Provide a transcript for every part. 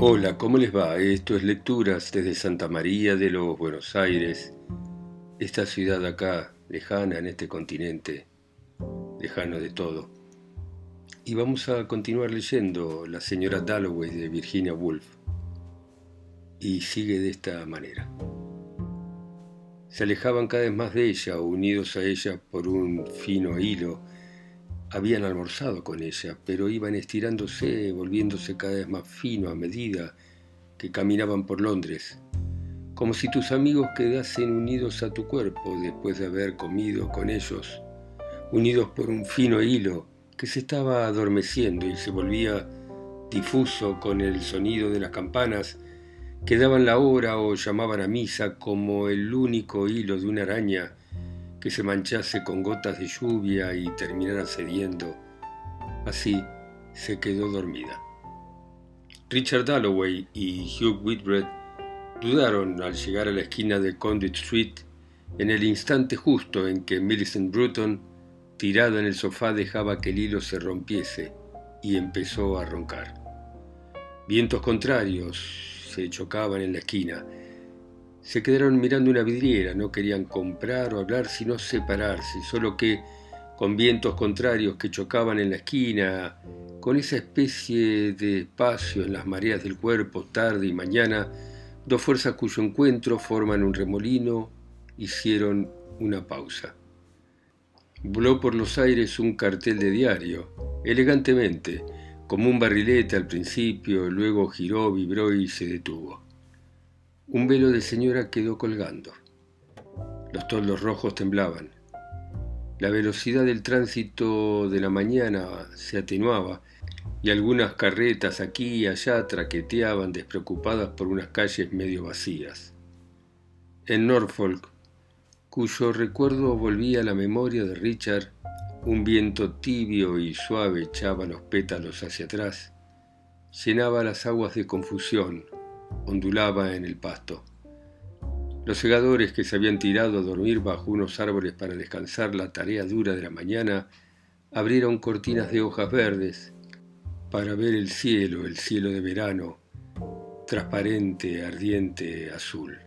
Hola, ¿cómo les va? Esto es Lecturas desde Santa María de los Buenos Aires, esta ciudad acá, lejana en este continente, lejano de todo. Y vamos a continuar leyendo La señora Dalloway de Virginia Woolf. Y sigue de esta manera. Se alejaban cada vez más de ella, unidos a ella por un fino hilo, habían almorzado con ella, pero iban estirándose, volviéndose cada vez más fino a medida que caminaban por Londres, como si tus amigos quedasen unidos a tu cuerpo después de haber comido con ellos, unidos por un fino hilo que se estaba adormeciendo y se volvía difuso con el sonido de las campanas que daban la hora o llamaban a misa como el único hilo de una araña que se manchase con gotas de lluvia y terminara cediendo. Así se quedó dormida. Richard Dalloway y Hugh Whitbread dudaron al llegar a la esquina de Conduit Street en el instante justo en que Millicent Bruton, tirada en el sofá, dejaba que el hilo se rompiese y empezó a roncar. Vientos contrarios se chocaban en la esquina se quedaron mirando una vidriera, no querían comprar o hablar, sino separarse, solo que con vientos contrarios que chocaban en la esquina, con esa especie de espacio en las mareas del cuerpo, tarde y mañana, dos fuerzas cuyo encuentro forman un remolino, hicieron una pausa. Voló por los aires un cartel de diario, elegantemente, como un barrilete al principio, luego giró, vibró y se detuvo. Un velo de señora quedó colgando. Los toldos rojos temblaban. La velocidad del tránsito de la mañana se atenuaba y algunas carretas aquí y allá traqueteaban despreocupadas por unas calles medio vacías. En Norfolk, cuyo recuerdo volvía a la memoria de Richard, un viento tibio y suave echaba los pétalos hacia atrás, llenaba las aguas de confusión, ondulaba en el pasto. Los segadores que se habían tirado a dormir bajo unos árboles para descansar la tarea dura de la mañana abrieron cortinas de hojas verdes para ver el cielo, el cielo de verano, transparente, ardiente, azul.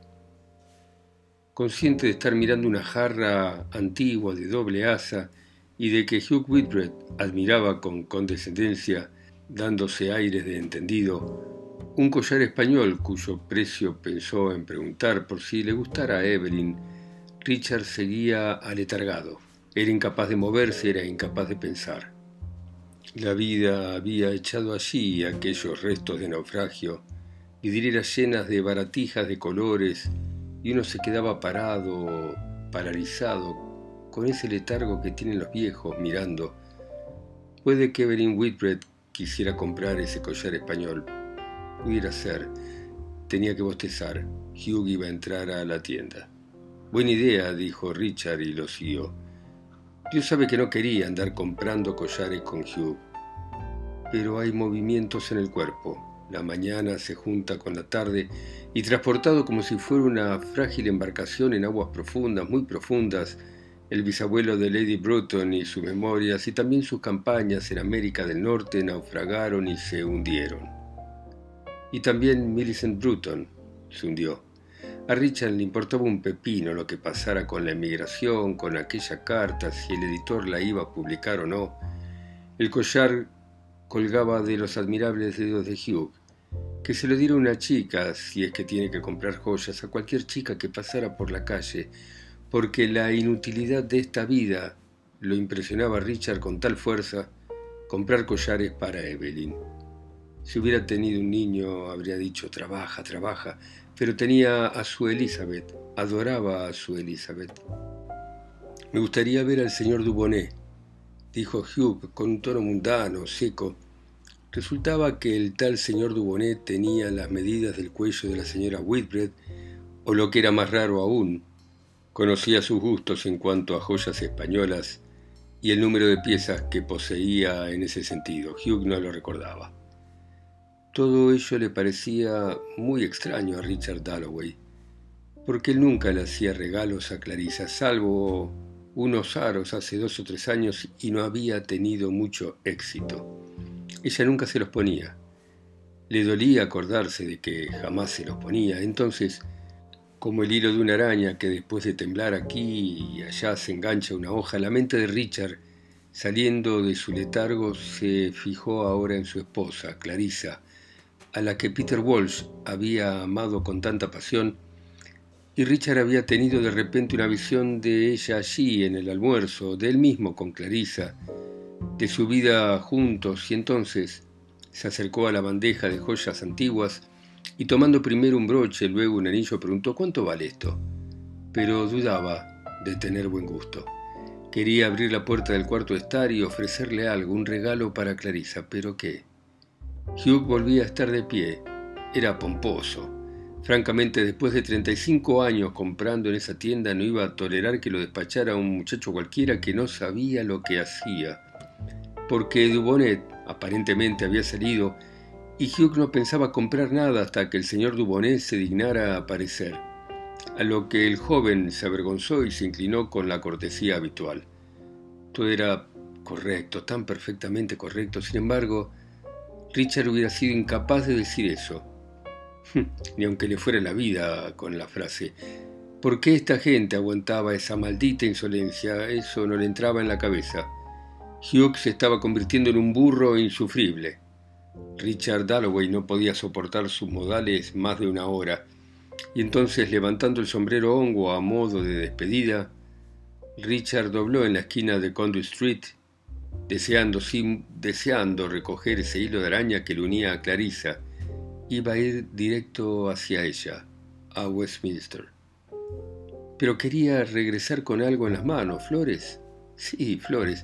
Consciente de estar mirando una jarra antigua de doble asa y de que Hugh Whitbread admiraba con condescendencia, dándose aires de entendido, un collar español cuyo precio pensó en preguntar por si le gustara a Evelyn, Richard seguía aletargado. Era incapaz de moverse, era incapaz de pensar. La vida había echado allí aquellos restos de naufragio, vidrieras llenas de baratijas de colores, y uno se quedaba parado, paralizado, con ese letargo que tienen los viejos mirando. Puede que Evelyn Whitbread quisiera comprar ese collar español, Pudiera ser. Tenía que bostezar. Hugh iba a entrar a la tienda. Buena idea, dijo Richard y lo siguió. Dios sabe que no quería andar comprando collares con Hugh. Pero hay movimientos en el cuerpo. La mañana se junta con la tarde y transportado como si fuera una frágil embarcación en aguas profundas, muy profundas, el bisabuelo de Lady Bruton y sus memorias y también sus campañas en América del Norte naufragaron y se hundieron. Y también Millicent Bruton se hundió. A Richard le importaba un pepino lo que pasara con la emigración, con aquella carta, si el editor la iba a publicar o no. El collar colgaba de los admirables dedos de Hugh. Que se lo diera una chica, si es que tiene que comprar joyas, a cualquier chica que pasara por la calle, porque la inutilidad de esta vida lo impresionaba a Richard con tal fuerza, comprar collares para Evelyn. Si hubiera tenido un niño, habría dicho, trabaja, trabaja, pero tenía a su Elizabeth, adoraba a su Elizabeth. Me gustaría ver al señor Dubonnet, dijo Hugh con un tono mundano, seco. Resultaba que el tal señor Dubonnet tenía las medidas del cuello de la señora Whitbread, o lo que era más raro aún, conocía sus gustos en cuanto a joyas españolas y el número de piezas que poseía en ese sentido. Hugh no lo recordaba. Todo ello le parecía muy extraño a Richard Dalloway, porque él nunca le hacía regalos a Clarissa, salvo unos aros hace dos o tres años y no había tenido mucho éxito. Ella nunca se los ponía. Le dolía acordarse de que jamás se los ponía. Entonces, como el hilo de una araña que después de temblar aquí y allá se engancha una hoja, la mente de Richard, saliendo de su letargo, se fijó ahora en su esposa, Clarissa, a la que Peter Walsh había amado con tanta pasión, y Richard había tenido de repente una visión de ella allí en el almuerzo, de él mismo con Clarissa, de su vida juntos, y entonces se acercó a la bandeja de joyas antiguas y tomando primero un broche, luego un anillo, preguntó ¿cuánto vale esto? Pero dudaba de tener buen gusto. Quería abrir la puerta del cuarto de estar y ofrecerle algo, un regalo para Clarisa, pero ¿qué? Hugh volvía a estar de pie. Era pomposo. Francamente, después de 35 años comprando en esa tienda, no iba a tolerar que lo despachara un muchacho cualquiera que no sabía lo que hacía. Porque Dubonet aparentemente había salido y Hugh no pensaba comprar nada hasta que el señor Dubonnet se dignara a aparecer, a lo que el joven se avergonzó y se inclinó con la cortesía habitual. Todo era correcto, tan perfectamente correcto, sin embargo, Richard hubiera sido incapaz de decir eso, ni aunque le fuera la vida con la frase. ¿Por qué esta gente aguantaba esa maldita insolencia? Eso no le entraba en la cabeza. Hugh se estaba convirtiendo en un burro insufrible. Richard Dalloway no podía soportar sus modales más de una hora, y entonces levantando el sombrero hongo a modo de despedida, Richard dobló en la esquina de Conduit Street, deseando, deseando recoger ese hilo de araña que le unía a Clarissa. Iba a ir directo hacia ella, a Westminster. Pero quería regresar con algo en las manos, flores. Sí, flores,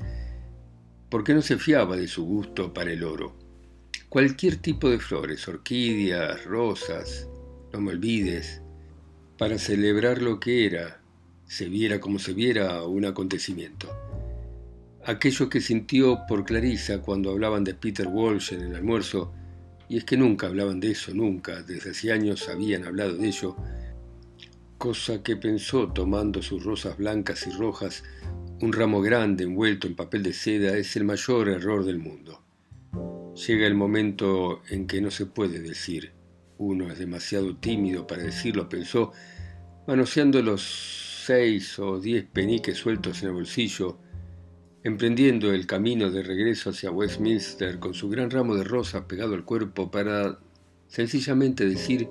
porque no se fiaba de su gusto para el oro. Cualquier tipo de flores, orquídeas, rosas, no me olvides, para celebrar lo que era, se viera como se viera un acontecimiento. Aquello que sintió por Clarisa cuando hablaban de Peter Walsh en el almuerzo, y es que nunca hablaban de eso, nunca, desde hace años habían hablado de ello, cosa que pensó tomando sus rosas blancas y rojas, un ramo grande envuelto en papel de seda es el mayor error del mundo. Llega el momento en que no se puede decir. Uno es demasiado tímido para decirlo, pensó, manoseando los seis o diez peniques sueltos en el bolsillo, emprendiendo el camino de regreso hacia Westminster con su gran ramo de rosas pegado al cuerpo para sencillamente decir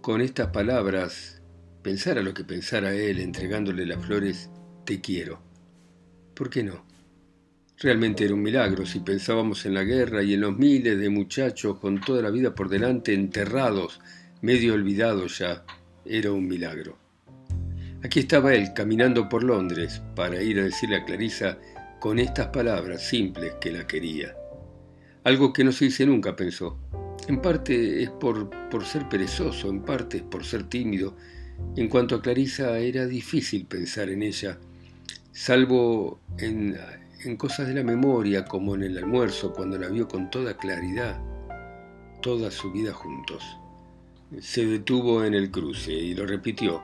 con estas palabras, pensara lo que pensara él entregándole las flores, te quiero. ¿Por qué no? Realmente era un milagro si pensábamos en la guerra y en los miles de muchachos con toda la vida por delante enterrados, medio olvidados ya. Era un milagro. Aquí estaba él caminando por Londres para ir a decirle a Clarisa con estas palabras simples que la quería. Algo que no se dice nunca, pensó. En parte es por, por ser perezoso, en parte es por ser tímido. En cuanto a Clarisa, era difícil pensar en ella, salvo en, en cosas de la memoria, como en el almuerzo, cuando la vio con toda claridad, toda su vida juntos. Se detuvo en el cruce y lo repitió,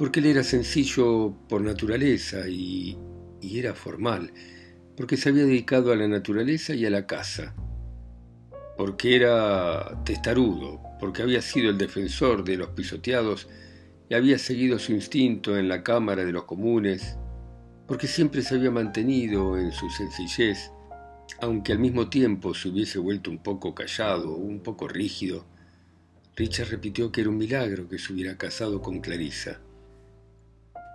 porque él era sencillo por naturaleza y, era formal, porque se había dedicado a la naturaleza y a la casa, porque era testarudo, porque había sido el defensor de los pisoteados y había seguido su instinto en la Cámara de los Comunes, porque siempre se había mantenido en su sencillez, aunque al mismo tiempo se hubiese vuelto un poco callado, un poco rígido. Richard repitió que era un milagro que se hubiera casado con Clarissa.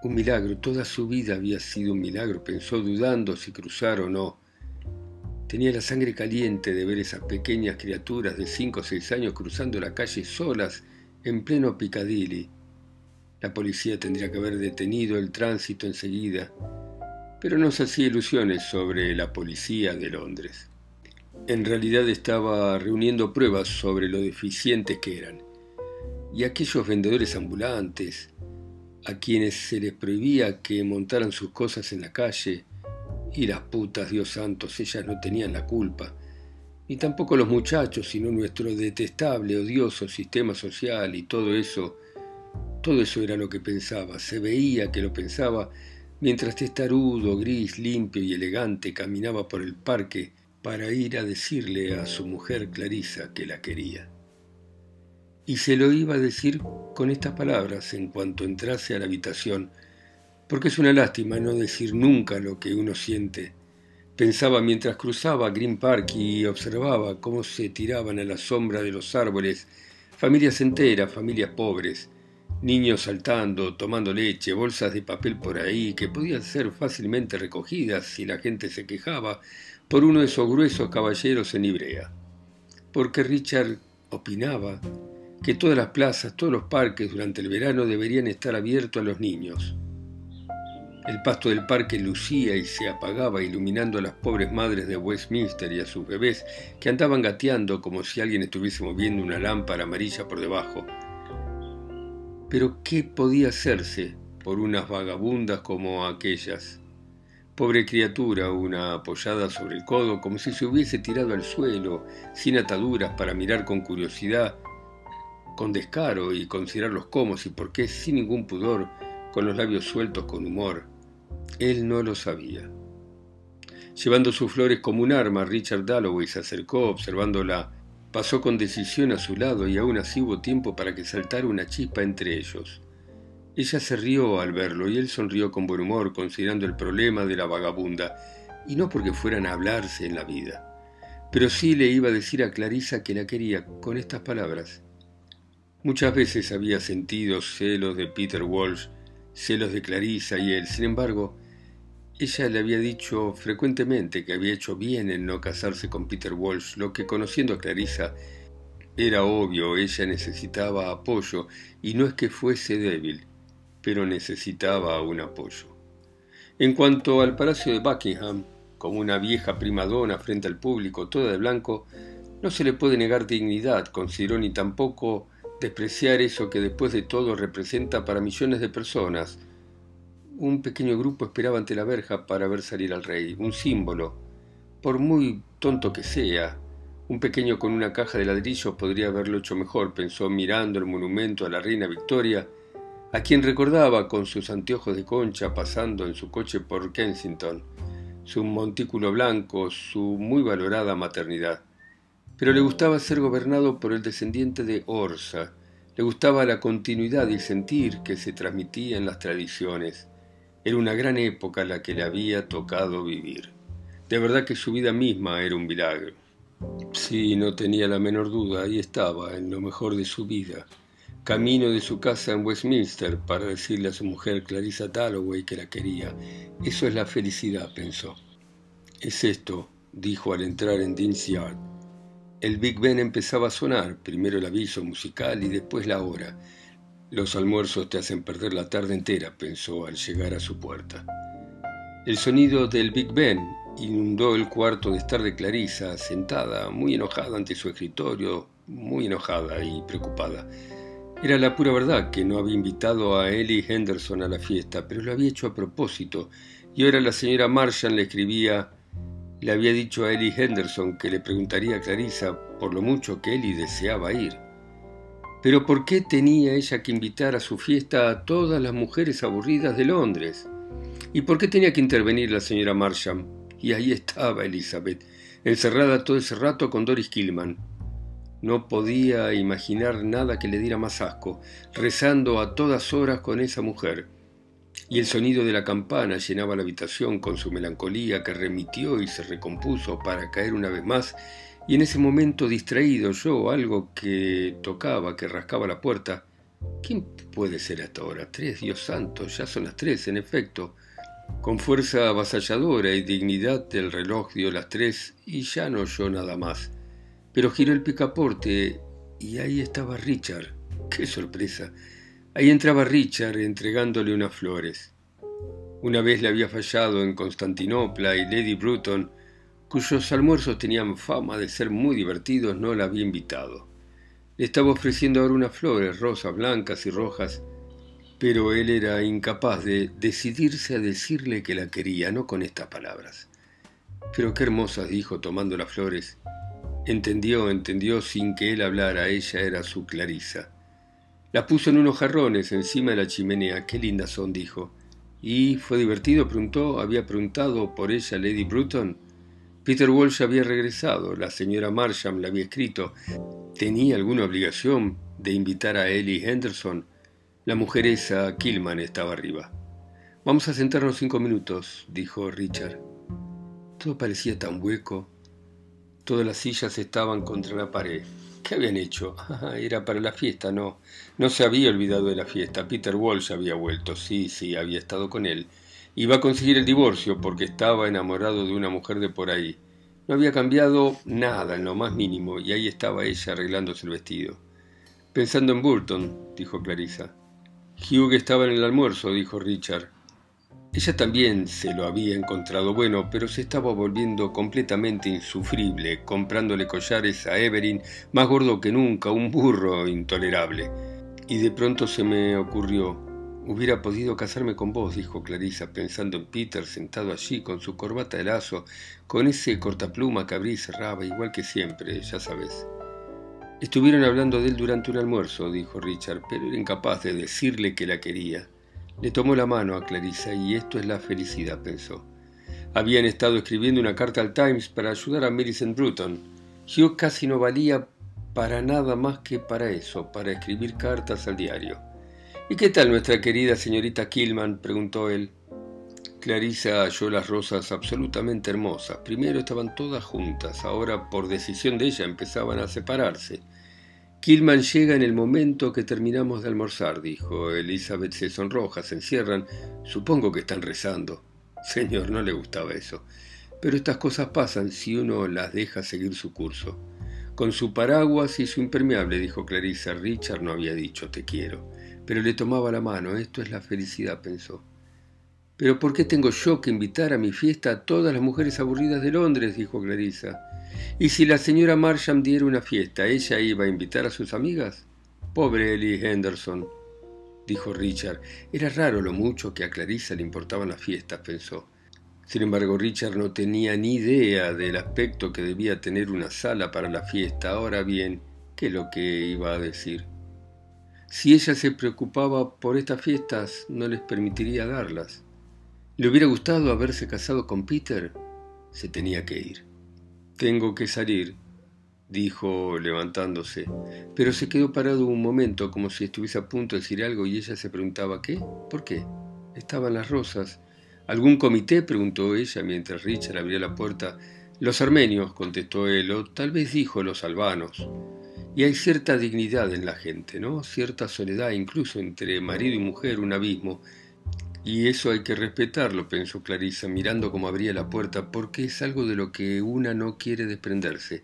Un milagro, toda su vida había sido un milagro, pensó dudando si cruzar o no. Tenía la sangre caliente de ver esas pequeñas criaturas de cinco o seis años cruzando la calle solas en pleno Piccadilly. La policía tendría que haber detenido el tránsito enseguida pero no se hacía ilusiones sobre la policía de Londres. En realidad estaba reuniendo pruebas sobre lo deficientes que eran. Y aquellos vendedores ambulantes, a quienes se les prohibía que montaran sus cosas en la calle, y las putas, Dios santos, ellas no tenían la culpa, ni tampoco los muchachos, sino nuestro detestable, odioso sistema social y todo eso, todo eso era lo que pensaba, se veía que lo pensaba Mientras testarudo, gris, limpio y elegante caminaba por el parque, para ir a decirle a su mujer Clarisa que la quería. Y se lo iba a decir con estas palabras en cuanto entrase a la habitación, porque es una lástima no decir nunca lo que uno siente. Pensaba mientras cruzaba Green Park y observaba cómo se tiraban a la sombra de los árboles familias enteras, familias pobres, niños saltando, tomando leche, bolsas de papel por ahí que podían ser fácilmente recogidas si la gente se quejaba por uno de esos gruesos caballeros en Ibrea. Porque Richard opinaba que todas las plazas, todos los parques durante el verano deberían estar abiertos a los niños. El pasto del parque lucía y se apagaba iluminando a las pobres madres de Westminster y a sus bebés que andaban gateando como si alguien estuviese moviendo una lámpara amarilla por debajo. Pero ¿qué podía hacerse por unas vagabundas como aquellas? Pobre criatura, una apoyada sobre el codo, como si se hubiese tirado al suelo, sin ataduras, para mirar con curiosidad, con descaro y considerarlos cómo y por qué, sin ningún pudor, con los labios sueltos con humor, él no lo sabía. Llevando sus flores como un arma, Richard Dalloway se acercó observándola. Pasó con decisión a su lado y aún así hubo tiempo para que saltara una chispa entre ellos. Ella se rió al verlo y él sonrió con buen humor considerando el problema de la vagabunda, y no porque fueran a hablarse en la vida. Pero sí le iba a decir a Clarisa que la quería con estas palabras. Muchas veces había sentido celos de Peter Walsh, celos de Clarisa y él. Sin embargo, ella le había dicho frecuentemente que había hecho bien en no casarse con Peter Walsh, lo que conociendo a Clarisa era obvio, ella necesitaba apoyo, y no es que fuese débil, pero necesitaba un apoyo. En cuanto al palacio de Buckingham, como una vieja primadona frente al público, toda de blanco, no se le puede negar dignidad, consideró ni tampoco despreciar eso que después de todo representa para millones de personas, un pequeño grupo esperaba ante la verja para ver salir al rey, un símbolo. Por muy tonto que sea, un pequeño con una caja de ladrillos podría haberlo hecho mejor, pensó mirando el monumento a la reina Victoria, a quien recordaba con sus anteojos de concha pasando en su coche por Kensington, su montículo blanco, su muy valorada maternidad. Pero le gustaba ser gobernado por el descendiente de Orsa, le gustaba la continuidad y el sentir que se transmitía en las tradiciones. Era una gran época la que le había tocado vivir. De verdad que su vida misma era un milagro. Sí, no tenía la menor duda, ahí estaba, en lo mejor de su vida, camino de su casa en Westminster para decirle a su mujer Clarissa Dalloway que la quería. Eso es la felicidad, pensó. Es esto, dijo al entrar en Dean's Yard. El Big Ben empezaba a sonar, primero el aviso musical y después la hora. Los almuerzos te hacen perder la tarde entera, pensó al llegar a su puerta. El sonido del Big Ben inundó el cuarto de estar de Clarisa, sentada, muy enojada ante su escritorio, muy enojada y preocupada. Era la pura verdad que no había invitado a Ellie Henderson a la fiesta, pero lo había hecho a propósito, y ahora la señora Marshall le escribía, le había dicho a Ellie Henderson que le preguntaría a Clarisa por lo mucho que Ellie deseaba ir. Pero ¿por qué tenía ella que invitar a su fiesta a todas las mujeres aburridas de Londres? ¿Y por qué tenía que intervenir la señora Marsham? Y ahí estaba Elizabeth, encerrada todo ese rato con Doris Killman. No podía imaginar nada que le diera más asco, rezando a todas horas con esa mujer. Y el sonido de la campana llenaba la habitación con su melancolía que remitió y se recompuso para caer una vez más y en ese momento distraído yo, algo que tocaba, que rascaba la puerta, ¿quién puede ser hasta ahora? Tres, Dios santo, ya son las tres, en efecto. Con fuerza avasalladora y dignidad el reloj dio las tres y ya no oyó nada más. Pero giró el picaporte y ahí estaba Richard. ¡Qué sorpresa! Ahí entraba Richard entregándole unas flores. Una vez le había fallado en Constantinopla y Lady Bruton cuyos almuerzos tenían fama de ser muy divertidos, no la había invitado. Le estaba ofreciendo ahora unas flores, rosas, blancas y rojas, pero él era incapaz de decidirse a decirle que la quería, no con estas palabras. Pero qué hermosas, dijo tomando las flores. Entendió, entendió sin que él hablara, ella era su Clarisa. Las puso en unos jarrones encima de la chimenea. Qué lindas son, dijo. ¿Y fue divertido? preguntó. ¿Había preguntado por ella Lady Bruton? Peter Walsh había regresado, la señora Marsham le había escrito. ¿Tenía alguna obligación de invitar a Ellie Henderson? La mujer esa, Killman, estaba arriba. Vamos a sentarnos cinco minutos, dijo Richard. Todo parecía tan hueco. Todas las sillas estaban contra la pared. ¿Qué habían hecho? Era para la fiesta, no. No se había olvidado de la fiesta. Peter Walsh había vuelto. Sí, sí, había estado con él. Iba a conseguir el divorcio porque estaba enamorado de una mujer de por ahí. No había cambiado nada en lo más mínimo y ahí estaba ella arreglándose el vestido. Pensando en Burton, dijo Clarissa. Hugh estaba en el almuerzo, dijo Richard. Ella también se lo había encontrado bueno, pero se estaba volviendo completamente insufrible, comprándole collares a Everin, más gordo que nunca, un burro intolerable. Y de pronto se me ocurrió, Hubiera podido casarme con vos, dijo Clarisa, pensando en Peter sentado allí con su corbata de lazo, con ese cortapluma que abría y cerraba, igual que siempre, ya sabes. Estuvieron hablando de él durante un almuerzo, dijo Richard, pero era incapaz de decirle que la quería. Le tomó la mano a Clarisa y esto es la felicidad, pensó. Habían estado escribiendo una carta al Times para ayudar a Millicent Bruton. Hugh casi no valía para nada más que para eso, para escribir cartas al diario. ¿Y qué tal nuestra querida señorita Killman? preguntó él. Clarisa halló las rosas absolutamente hermosas. Primero estaban todas juntas, ahora por decisión de ella empezaban a separarse. Killman llega en el momento que terminamos de almorzar, dijo. Elizabeth se sonroja, se encierran. Supongo que están rezando. Señor, no le gustaba eso. Pero estas cosas pasan si uno las deja seguir su curso. Con su paraguas y su impermeable, dijo Clarisa. Richard no había dicho te quiero pero le tomaba la mano. Esto es la felicidad, pensó. Pero ¿por qué tengo yo que invitar a mi fiesta a todas las mujeres aburridas de Londres? dijo Clarisa. ¿Y si la señora Marsham diera una fiesta, ella iba a invitar a sus amigas? Pobre Ellie Henderson, dijo Richard. Era raro lo mucho que a Clarisa le importaban las fiestas, pensó. Sin embargo, Richard no tenía ni idea del aspecto que debía tener una sala para la fiesta. Ahora bien, ¿qué es lo que iba a decir? Si ella se preocupaba por estas fiestas, no les permitiría darlas. ¿Le hubiera gustado haberse casado con Peter? Se tenía que ir. Tengo que salir, dijo levantándose, pero se quedó parado un momento como si estuviese a punto de decir algo y ella se preguntaba ¿qué? ¿Por qué? Estaban las rosas. ¿Algún comité? preguntó ella mientras Richard abría la puerta. Los armenios, contestó él, o tal vez dijo los albanos. Y hay cierta dignidad en la gente, ¿no? Cierta soledad, incluso entre marido y mujer, un abismo. Y eso hay que respetarlo, pensó Clarisa, mirando cómo abría la puerta, porque es algo de lo que una no quiere desprenderse,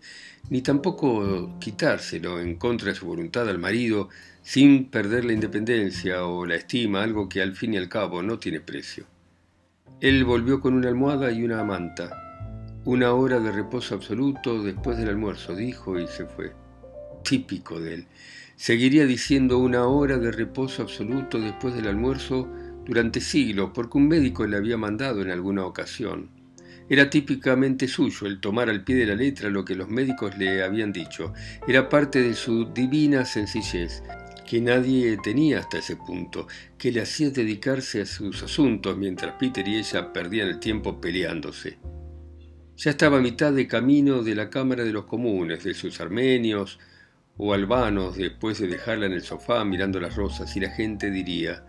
ni tampoco quitárselo en contra de su voluntad al marido, sin perder la independencia o la estima, algo que al fin y al cabo no tiene precio. Él volvió con una almohada y una manta. Una hora de reposo absoluto después del almuerzo, dijo y se fue típico de él. Seguiría diciendo una hora de reposo absoluto después del almuerzo durante siglos, porque un médico le había mandado en alguna ocasión. Era típicamente suyo el tomar al pie de la letra lo que los médicos le habían dicho. Era parte de su divina sencillez, que nadie tenía hasta ese punto, que le hacía dedicarse a sus asuntos mientras Peter y ella perdían el tiempo peleándose. Ya estaba a mitad de camino de la Cámara de los Comunes, de sus armenios, o albanos después de dejarla en el sofá mirando las rosas y la gente diría,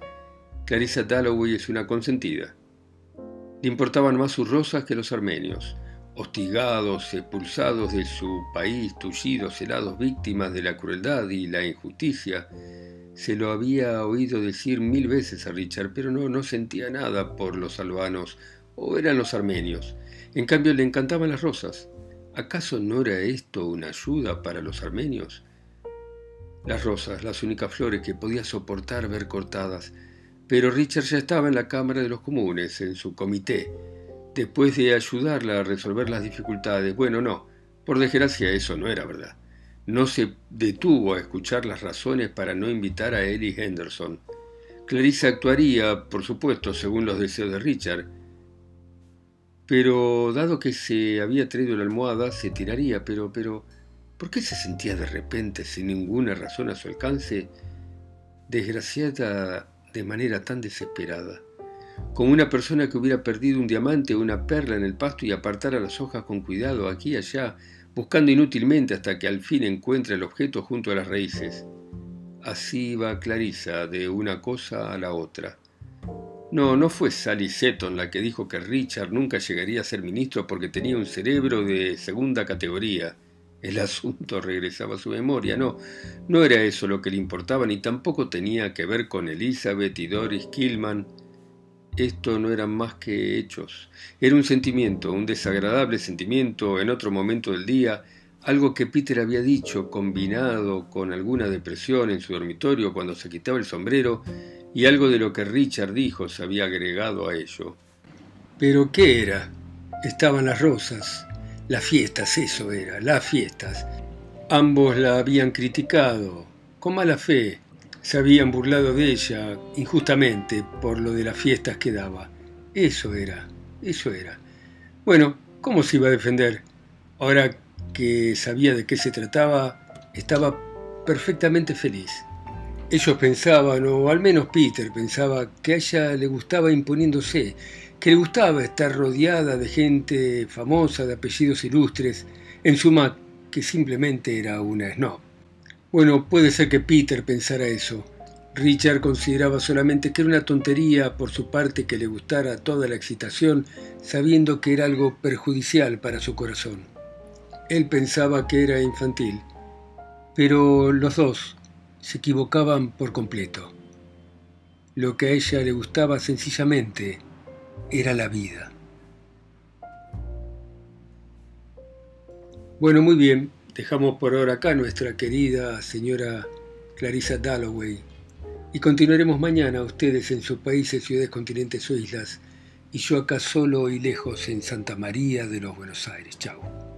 Clarissa Dalloway es una consentida. Le importaban más sus rosas que los armenios, hostigados, expulsados de su país, tullidos, helados, víctimas de la crueldad y la injusticia. Se lo había oído decir mil veces a Richard, pero no, no sentía nada por los albanos, o eran los armenios. En cambio le encantaban las rosas. ¿Acaso no era esto una ayuda para los armenios? las rosas, las únicas flores que podía soportar ver cortadas. Pero Richard ya estaba en la Cámara de los Comunes, en su comité, después de ayudarla a resolver las dificultades. Bueno, no, por desgracia eso no era verdad. No se detuvo a escuchar las razones para no invitar a Ellie Henderson. Clarissa actuaría, por supuesto, según los deseos de Richard, pero dado que se había traído la almohada, se tiraría, pero, pero, ¿Por qué se sentía de repente, sin ninguna razón a su alcance, desgraciada de manera tan desesperada? como una persona que hubiera perdido un diamante o una perla en el pasto y apartara las hojas con cuidado aquí y allá, buscando inútilmente hasta que al fin encuentre el objeto junto a las raíces. Así va Clarisa de una cosa a la otra. No, no fue Sally Seton la que dijo que Richard nunca llegaría a ser ministro porque tenía un cerebro de segunda categoría. El asunto regresaba a su memoria. No, no era eso lo que le importaba, ni tampoco tenía que ver con Elizabeth y Doris Killman. Esto no eran más que hechos. Era un sentimiento, un desagradable sentimiento en otro momento del día, algo que Peter había dicho, combinado con alguna depresión en su dormitorio cuando se quitaba el sombrero, y algo de lo que Richard dijo se había agregado a ello. Pero ¿qué era? Estaban las rosas, las fiestas, eso era, las fiestas. Ambos la habían criticado, con mala fe, se habían burlado de ella injustamente por lo de las fiestas que daba. Eso era, eso era. Bueno, ¿cómo se iba a defender? Ahora que sabía de qué se trataba, estaba perfectamente feliz. Ellos pensaban, o al menos Peter pensaba, que a ella le gustaba imponiéndose, que le gustaba estar rodeada de gente famosa, de apellidos ilustres, en suma, que simplemente era una snob. Bueno, puede ser que Peter pensara eso. Richard consideraba solamente que era una tontería por su parte que le gustara toda la excitación, sabiendo que era algo perjudicial para su corazón. Él pensaba que era infantil, pero los dos, se equivocaban por completo. Lo que a ella le gustaba sencillamente era la vida. Bueno, muy bien, dejamos por ahora acá nuestra querida señora Clarissa Dalloway y continuaremos mañana ustedes en sus países, ciudades, continentes o islas y yo acá solo y lejos en Santa María de los Buenos Aires. Chao.